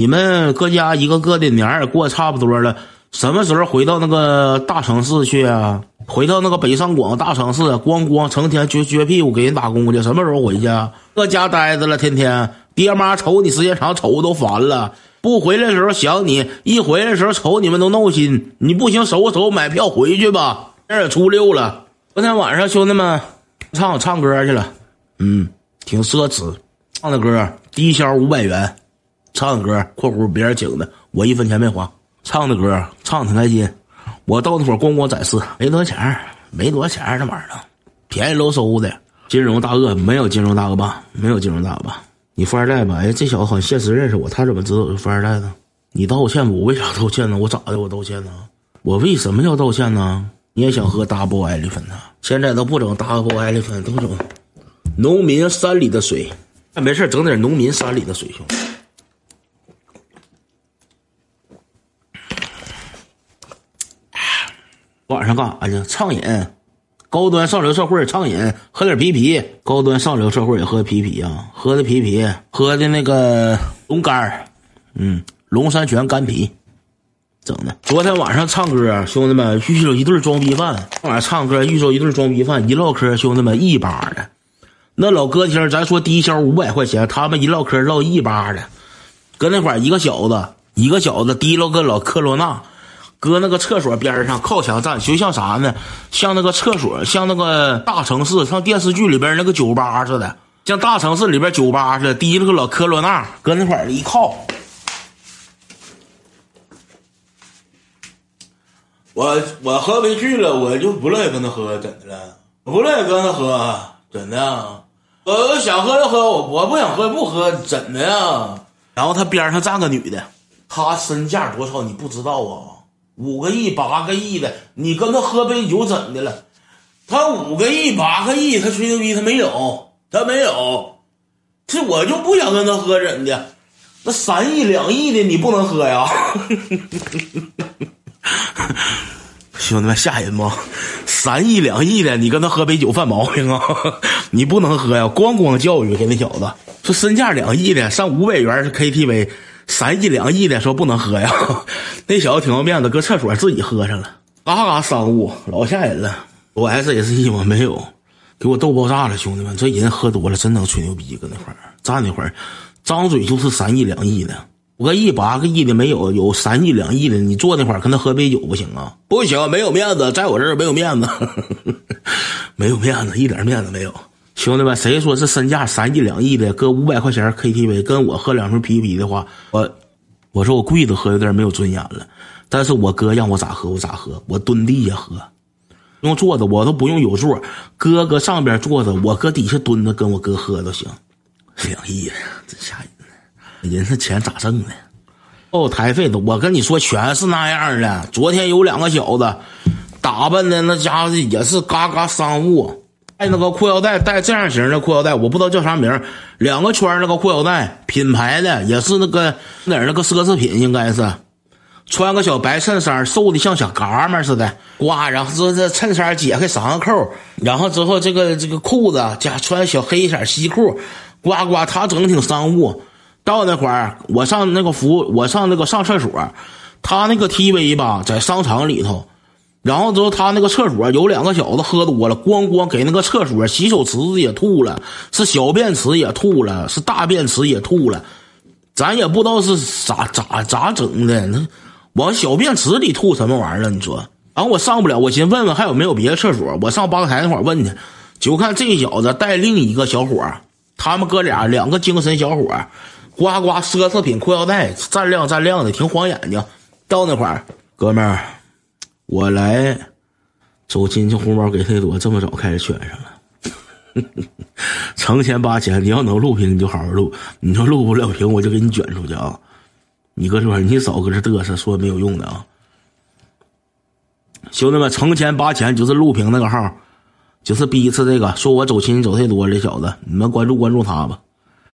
你们各家一个个的年儿过差不多了，什么时候回到那个大城市去啊？回到那个北上广大城市，光光成天撅撅屁股给人打工去，什么时候回去？搁家呆着了，天天爹妈瞅你时间长，瞅都烦了。不回来的时候想你，一回来的时候瞅你们都闹心。你不行，收拾收拾买票回去吧。这也初六了，昨天晚上兄弟们唱唱歌去了，嗯，挺奢侈，唱的歌低消五百元。唱的歌（括弧别人请的，我一分钱没花）。唱的歌唱的挺开心。我到那会儿咣咣展示，没多少钱没多少钱这玩意儿，便宜喽嗖的。金融大鳄没有金融大鳄吧？没有金融大鳄吧？你富二代吧？哎，这小子好像现实认识我，他怎么知道我是富二代呢？你道歉我为啥道歉呢？我咋的？我道歉呢？我为什么要道歉呢？你也想喝 double elephant？现在都不整 double 爱丽芬都整农民山里的水。没事整点农民山里的水兄弟。晚上干啥去？畅饮，高端上流社会畅饮，喝点啤啤。高端上流社会也喝啤啤啊，喝的啤啤，喝的那个龙肝嗯，龙山泉干啤，整的。昨天晚上唱歌，兄弟们遇着一对装逼犯。晚上唱歌遇着一对装逼犯，一唠嗑，兄弟们一巴的。那老歌厅，咱说低消五百块钱，他们一唠嗑唠一巴的。搁那块一个小子，一个小子提了个老克罗纳。搁那个厕所边上靠墙站，就像啥呢？像那个厕所，像那个大城市，像电视剧里边那个酒吧似的，像大城市里边酒吧似的。提了个老科罗娜，搁那块儿一靠。我我喝不去了，我就不乐意跟他喝，怎的了？我不乐意跟他喝，怎的？我想喝就喝，我我不想喝不喝，怎的呀？然后他边上站个女的，她身价多少你不知道啊？五个亿、八个亿的，你跟他喝杯酒怎的了？他五个亿、八个亿，他吹牛逼，他没有，他没有。这我就不想跟他喝怎的？那三亿、两亿的你不能喝呀！兄弟们吓人吗？三亿、两亿的你跟他喝杯酒犯毛病啊？你不能喝呀！咣咣教育给那小子说身价两亿的上五百元是 KTV。三亿两亿的说不能喝呀，那小子挺要面子，搁厕所自己喝上了，嘎嘎商务老吓人了。我 S S E 吗？没有，给我逗爆炸了，兄弟们，这人喝多了真能吹牛逼，搁那块儿站那块儿，张嘴就是三亿两亿的，五个亿八个亿的没有，有三亿两亿的，你坐那块儿跟他喝杯酒不行啊？不行，没有面子，在我这儿没有面子，没有面子，一点面子没有。兄弟们，谁说是身价三亿两亿的，搁五百块钱 KTV 跟我喝两瓶啤啤的话，我我说我跪着喝有点没有尊严了。但是我哥让我咋喝我咋喝，我蹲地下喝，用坐着我都不用有座，哥搁上边坐着，我搁底下蹲着跟我哥喝都行。两亿呀，真吓人！人这钱咋挣的？哦，台费的，我跟你说全是那样的。昨天有两个小子打扮的那家伙也是嘎嘎商务。带那个裤腰带，带这样型的裤腰带，我不知道叫啥名两个圈那个裤腰带，品牌的，也是那个哪儿那个奢侈品，应该是。穿个小白衬衫，瘦的像小嘎们似的。刮，然后这这衬衫解开三个扣，然后之后这个这个裤子加穿小黑色西裤，呱呱，他整的挺商务。到那会儿，我上那个服，我上那个上厕所，他那个 TV 吧，在商场里头。然后之后，他那个厕所有两个小子喝多了，咣咣给那个厕所洗手池子也吐了，是小便池也吐了，是大便池也吐了，咱也不知道是咋咋咋整的，那往小便池里吐什么玩意儿？你说？然后我上不了，我寻问问还有没有别的厕所，我上吧台那块问去，就看这小子带另一个小伙他们哥俩两个精神小伙呱呱奢侈品裤腰带，锃亮锃亮的，挺晃眼睛。到那块儿，哥们儿。我来走亲戚红包给太多，这么早开始圈上了，成千八千。你要能录屏，你就好好录；你说录不了屏，我就给你卷出去啊！你搁这块你少搁这嘚瑟，说没有用的啊！兄弟们，成千八千就是录屏那个号，就是逼一次这个，说我走亲戚走太多这小子，你们关注关注他吧。